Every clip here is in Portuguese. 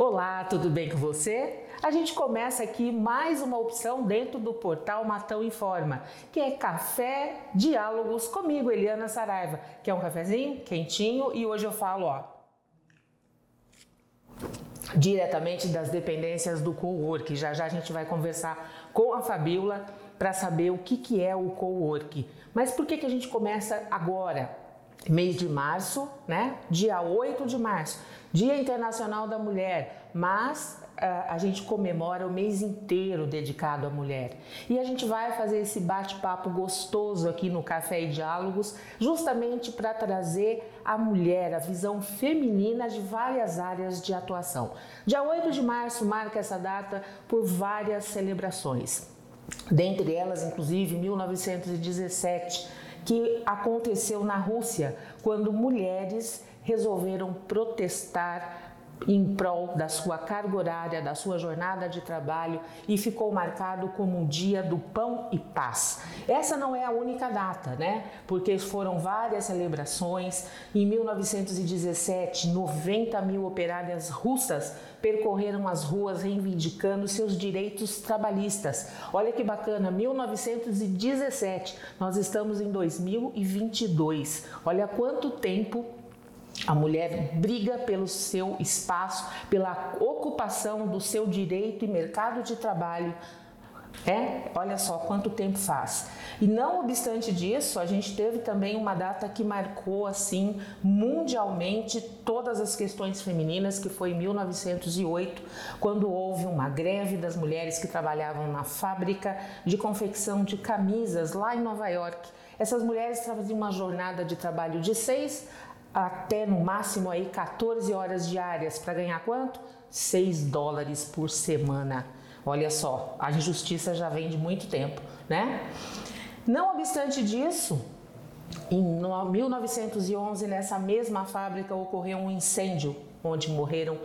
Olá, tudo bem com você? A gente começa aqui mais uma opção dentro do portal Matão Informa, que é Café Diálogos comigo, Eliana Saraiva, que é um cafezinho quentinho e hoje eu falo, ó, diretamente das dependências do cowork. Já já a gente vai conversar com a Fabiola para saber o que, que é o cowork. Mas por que, que a gente começa agora? Mês de março, né? Dia 8 de março, Dia Internacional da Mulher, mas uh, a gente comemora o mês inteiro dedicado à mulher. E a gente vai fazer esse bate-papo gostoso aqui no Café e Diálogos, justamente para trazer a mulher, a visão feminina de várias áreas de atuação. Dia 8 de março marca essa data por várias celebrações. Dentre elas, inclusive, 1917, que aconteceu na Rússia, quando mulheres resolveram protestar em prol da sua carga horária, da sua jornada de trabalho e ficou marcado como um dia do pão e paz. Essa não é a única data, né? Porque foram várias celebrações. Em 1917, 90 mil operárias russas percorreram as ruas reivindicando seus direitos trabalhistas. Olha que bacana, 1917, nós estamos em 2022. Olha quanto tempo a mulher briga pelo seu espaço, pela ocupação do seu direito e mercado de trabalho. É, olha só quanto tempo faz. E não obstante disso, a gente teve também uma data que marcou assim mundialmente todas as questões femininas, que foi em 1908, quando houve uma greve das mulheres que trabalhavam na fábrica de confecção de camisas lá em Nova York. Essas mulheres faziam uma jornada de trabalho de 6 até no máximo aí 14 horas diárias para ganhar quanto? 6 dólares por semana. Olha só, a injustiça já vem de muito tempo, né? Não obstante disso, em 1911, nessa mesma fábrica, ocorreu um incêndio onde morreram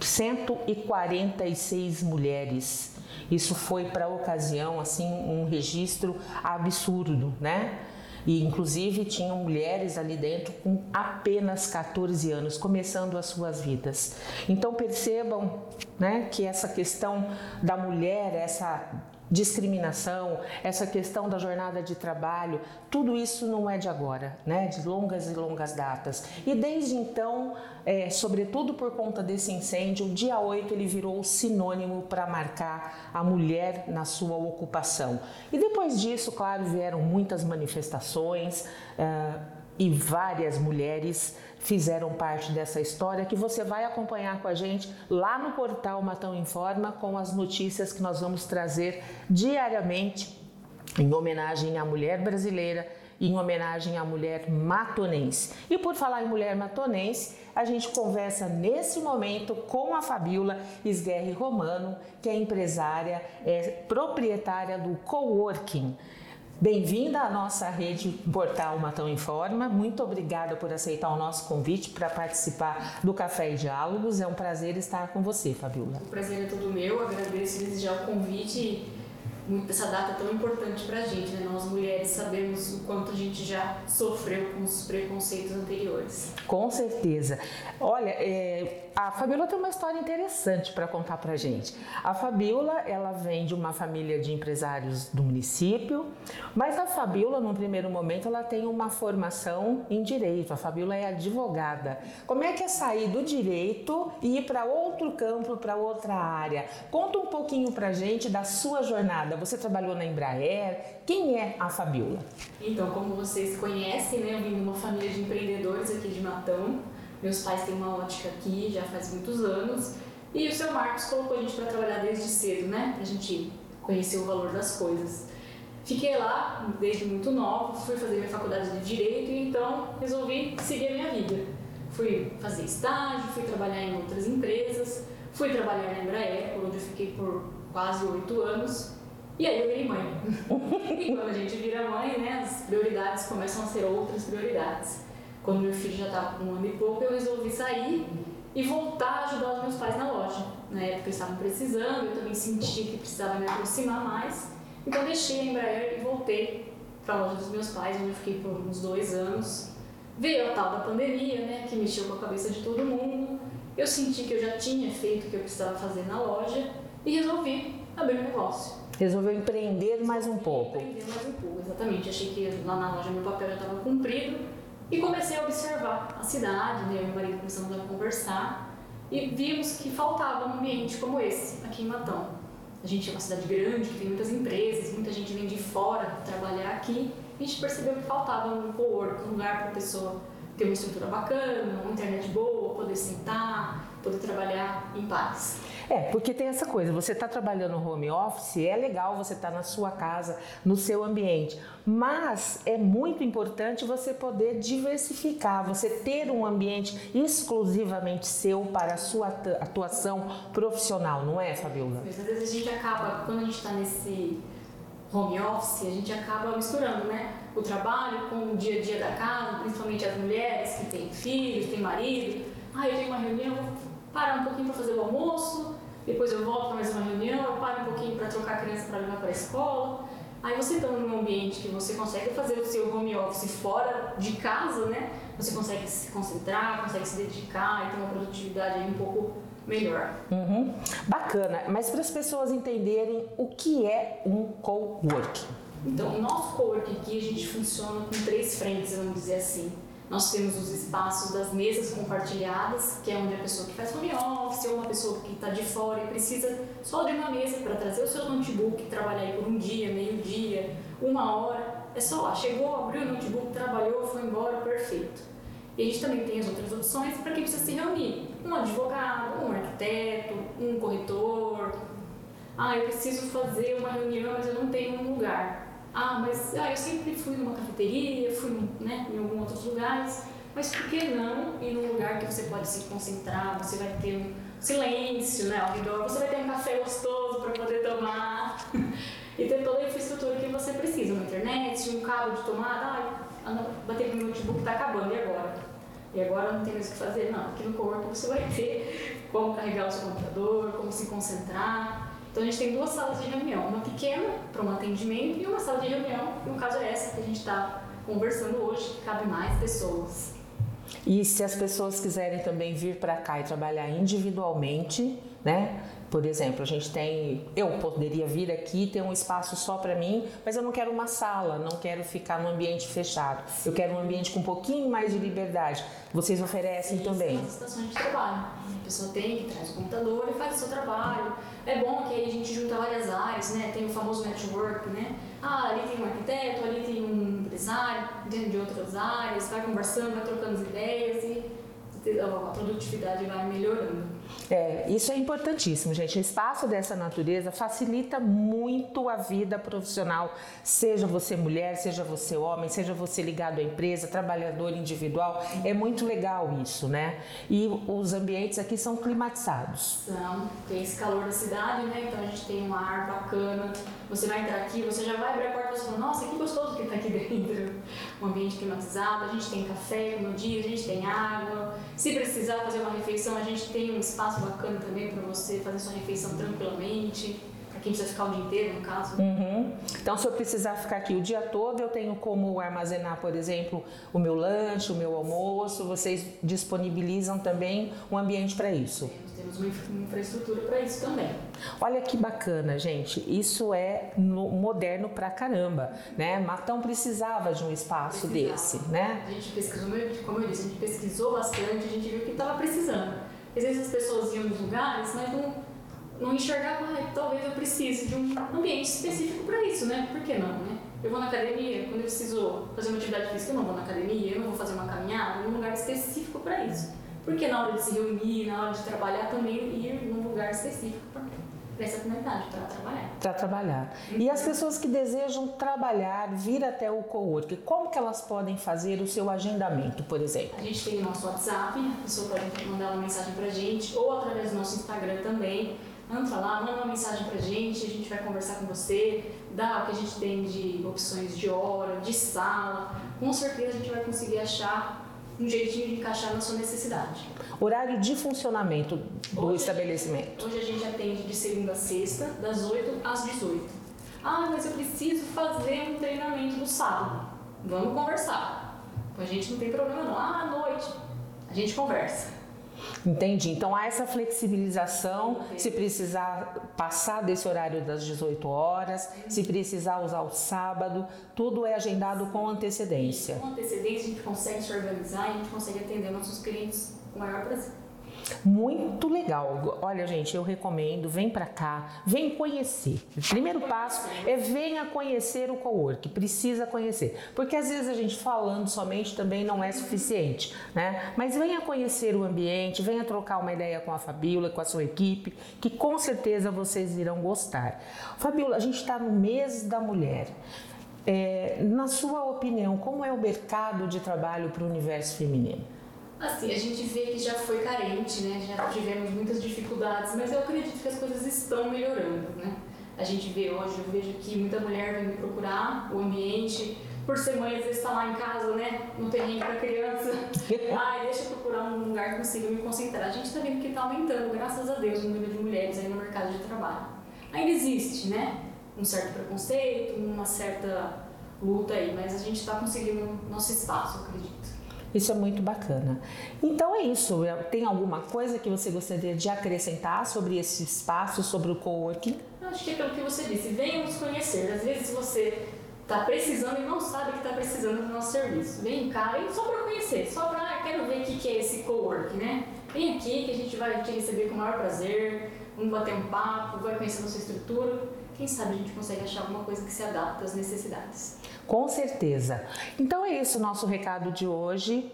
146 mulheres. Isso foi para a ocasião assim um registro absurdo, né? E inclusive tinham mulheres ali dentro com apenas 14 anos, começando as suas vidas. Então percebam né, que essa questão da mulher, essa discriminação, essa questão da jornada de trabalho, tudo isso não é de agora, né? De longas e longas datas. E desde então, é, sobretudo por conta desse incêndio, o dia 8 ele virou sinônimo para marcar a mulher na sua ocupação. E depois disso, claro, vieram muitas manifestações. É, e várias mulheres fizeram parte dessa história que você vai acompanhar com a gente lá no portal Matão Informa com as notícias que nós vamos trazer diariamente em homenagem à mulher brasileira em homenagem à mulher matonense. E por falar em mulher matonense, a gente conversa nesse momento com a Fabiola Esguerre Romano, que é empresária, é proprietária do Coworking. Bem-vinda à nossa rede Portal Matão Informa. Muito obrigada por aceitar o nosso convite para participar do Café e Diálogos. É um prazer estar com você, Fabiola. O prazer é todo meu. Agradeço desde já o convite essa data tão importante para a gente, né? Nós mulheres sabemos o quanto a gente já sofreu com os preconceitos anteriores. Com certeza. Olha, é, a Fabiola tem uma história interessante para contar para gente. A Fabiola, ela vem de uma família de empresários do município, mas a Fabiola, num primeiro momento, ela tem uma formação em direito. A Fabiola é advogada. Como é que é sair do direito e ir para outro campo, para outra área? Conta um pouquinho para gente da sua jornada você trabalhou na Embraer. Quem é a Fabiola? Então, como vocês conhecem, né, eu vim de uma família de empreendedores aqui de Matão. Meus pais têm uma ótica aqui já faz muitos anos. E o seu Marcos colocou a gente para trabalhar desde cedo, né? Pra gente conhecer o valor das coisas. Fiquei lá desde muito nova, fui fazer minha faculdade de Direito e então resolvi seguir a minha vida. Fui fazer estágio, fui trabalhar em outras empresas, fui trabalhar na Embraer, onde eu fiquei por quase oito anos. E aí eu virei mãe. e quando a gente vira mãe, né, as prioridades começam a ser outras prioridades. Quando meu filho já estava com um ano e pouco, eu resolvi sair e voltar a ajudar os meus pais na loja. Na época eles estavam precisando, eu também senti que precisava me aproximar mais. Então deixei a Embraer e voltei para a loja dos meus pais, onde eu fiquei por uns dois anos. Veio a tal da pandemia, né, que mexeu com a cabeça de todo mundo. eu senti que eu já tinha feito o que eu precisava fazer na loja e resolvi abrir um negócio. Resolveu empreender mais um pouco. Empreender mais um pouco, exatamente. Achei que lá na loja meu papel já estava cumprido e comecei a observar a cidade, né? Eu meu marido começamos a conversar e vimos que faltava um ambiente como esse aqui em Matão. A gente é uma cidade grande, que tem muitas empresas, muita gente vem de fora trabalhar aqui. A gente percebeu que faltava um co-work, um lugar para a pessoa ter uma estrutura bacana, uma internet boa, poder sentar, poder trabalhar em paz. É, porque tem essa coisa, você está trabalhando home office, é legal você estar tá na sua casa, no seu ambiente, mas é muito importante você poder diversificar, você ter um ambiente exclusivamente seu para a sua atuação profissional, não é, Fabiola? Às vezes a gente acaba, quando a gente está nesse home office, a gente acaba misturando, né? O trabalho com o dia a dia da casa, principalmente as mulheres que têm filhos, têm marido. Ah, eu tenho uma reunião, vou parar um pouquinho para fazer o almoço, depois eu volto para mais uma reunião, eu paro um pouquinho para trocar a criança para levar para a escola. Aí você está num ambiente que você consegue fazer o seu home office fora de casa, né? Você consegue se concentrar, consegue se dedicar e ter uma produtividade aí um pouco melhor. Uhum. Bacana, mas para as pessoas entenderem o que é um co-work. Então, o nosso co-work aqui, a gente funciona com três frentes, vamos dizer assim. Nós temos os espaços das mesas compartilhadas, que é onde a pessoa que faz home office ou uma pessoa que está de fora e precisa só de uma mesa para trazer o seu notebook, trabalhar aí por um dia, meio dia, uma hora. É só lá, chegou, abriu o notebook, trabalhou, foi embora, perfeito. E a gente também tem as outras opções para quem precisa se reunir. Um advogado, um arquiteto, um corretor. Ah, eu preciso fazer uma reunião, mas eu não tenho um lugar. Ah, mas ah, eu sempre fui numa cafeteria, fui né, em alguns outros lugares, mas por que não ir num lugar que você pode se concentrar, você vai ter um silêncio né, ao redor, você vai ter um café gostoso para poder tomar e ter toda a infraestrutura que você precisa, uma internet, um cabo de tomada, ah, bater no notebook está acabando, e agora? E agora não tem mais o que fazer? Não, aqui no Cowork você vai ter como carregar o seu computador, como se concentrar, então a gente tem duas salas de reunião, uma pequena para um atendimento e uma sala de reunião, no caso é essa que a gente está conversando hoje, que cabe mais pessoas. E se as pessoas quiserem também vir para cá e trabalhar individualmente, né? Por exemplo, a gente tem, eu poderia vir aqui ter um espaço só para mim, mas eu não quero uma sala, não quero ficar num ambiente fechado. Eu quero um ambiente com um pouquinho mais de liberdade. Vocês oferecem Sim, também? São estações de trabalho. A pessoa tem que traz o computador e faz o seu trabalho. É bom que aí a gente junta várias áreas, né? Tem o famoso network, né? Ah, ali tem um arquiteto, ali tem um empresário, dentro de outras áreas, vai conversando, vai trocando as ideias e a produtividade vai melhorando. É, isso é importantíssimo, gente. O espaço dessa natureza facilita muito a vida profissional, seja você mulher, seja você homem, seja você ligado à empresa, trabalhador individual. É muito legal isso, né? E os ambientes aqui são climatizados. São, tem esse calor da cidade, né? Então a gente tem um ar bacana. Você vai entrar aqui, você já vai abrir a porta e fala, nossa, que gostoso que está aqui dentro. Um ambiente climatizado, a gente tem café no dia, a gente tem água. Se precisar fazer uma refeição, a gente tem um espaço bacana também para você fazer sua refeição tranquilamente. Para quem precisa ficar o dia inteiro, no caso. Uhum. Então, se eu precisar ficar aqui o dia todo, eu tenho como armazenar, por exemplo, o meu lanche, o meu almoço. Vocês disponibilizam também um ambiente para isso? Temos, temos uma infraestrutura para isso também. Olha que bacana, gente. Isso é moderno pra caramba, né? Matão precisava de um espaço precisava. desse, né? A gente pesquisou, como eu disse, a gente pesquisou bastante, a gente viu que estava precisando. Às vezes as pessoas iam nos lugares, mas não, não enxergavam, ah, talvez eu precise de um ambiente específico para isso, né? Por que não, né? Eu vou na academia, quando eu preciso fazer uma atividade física, eu não vou na academia, eu não vou fazer uma caminhada, num lugar específico para isso. Porque na hora de se reunir, na hora de trabalhar, também ir num lugar específico essa comunidade, para trabalhar. Para trabalhar. E as pessoas que desejam trabalhar, vir até o cowork, como que elas podem fazer o seu agendamento, por exemplo? A gente tem o nosso WhatsApp, a pessoa pode mandar uma mensagem para a gente, ou através do nosso Instagram também. Entra lá, manda uma mensagem para a gente, a gente vai conversar com você, dá o que a gente tem de opções de hora, de sala. Com certeza a gente vai conseguir achar um jeitinho de encaixar na sua necessidade. Horário de funcionamento do hoje estabelecimento? hoje a gente atende de segunda a sexta, das 8 às 18. Ah, mas eu preciso fazer um treinamento no sábado. Vamos conversar. Com a gente não tem problema não. Ah, à noite. A gente conversa. Entendi. Então há essa flexibilização, se precisar passar desse horário das 18 horas, se precisar usar o sábado, tudo é agendado com antecedência. Com antecedência a gente consegue se organizar e a gente consegue atender nossos clientes com maior prazer. Muito legal. Olha, gente, eu recomendo, vem para cá, vem conhecer. O primeiro passo é venha conhecer o cowork, precisa conhecer. Porque às vezes a gente falando somente também não é suficiente, né? Mas venha conhecer o ambiente, venha trocar uma ideia com a Fabiola, com a sua equipe, que com certeza vocês irão gostar. Fabiola, a gente está no mês da mulher. É, na sua opinião, como é o mercado de trabalho para o universo feminino? Assim, a gente vê que já foi carente, né? Já tivemos muitas dificuldades, mas eu acredito que as coisas estão melhorando, né? A gente vê hoje, eu vejo que muita mulher vem me procurar o ambiente, por ser mãe, às vezes está lá em casa, né? No terreno para criança. Ai, deixa eu procurar um lugar que consiga me concentrar. A gente está vendo que está aumentando, graças a Deus, o número de mulheres aí no mercado de trabalho. Ainda existe, né? Um certo preconceito, uma certa luta aí, mas a gente está conseguindo nosso espaço, eu acredito. Isso é muito bacana. Então é isso. Tem alguma coisa que você gostaria de acrescentar sobre esse espaço, sobre o coworking? Acho que é aquilo que você disse. Venha nos conhecer. Às vezes você está precisando e não sabe que está precisando do nosso serviço. Vem cá e só para conhecer, só para ah, quero ver o que é esse coworking, né? Vem aqui que a gente vai te receber com o maior prazer, vamos bater um papo, vai conhecer nossa estrutura. Quem sabe a gente consegue achar alguma coisa que se adapte às necessidades. Com certeza. Então é isso o nosso recado de hoje.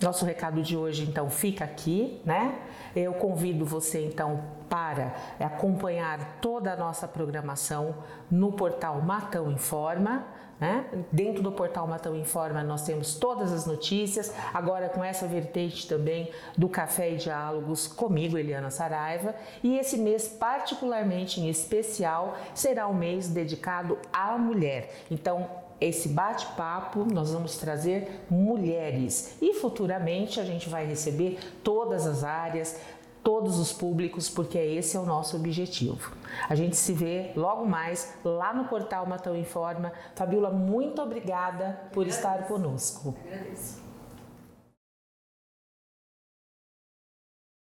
Nosso recado de hoje então fica aqui, né? Eu convido você então para acompanhar toda a nossa programação no portal Matão Informa. Né? Dentro do portal Matão Informa nós temos todas as notícias, agora com essa vertente também do Café e Diálogos comigo, Eliana Saraiva, e esse mês particularmente em especial será um mês dedicado à mulher. Então, esse bate-papo nós vamos trazer mulheres e futuramente a gente vai receber todas as áreas, todos os públicos, porque esse é o nosso objetivo. A gente se vê logo mais lá no portal Matão Informa. Fabiola, muito obrigada por estar conosco. Agradeço.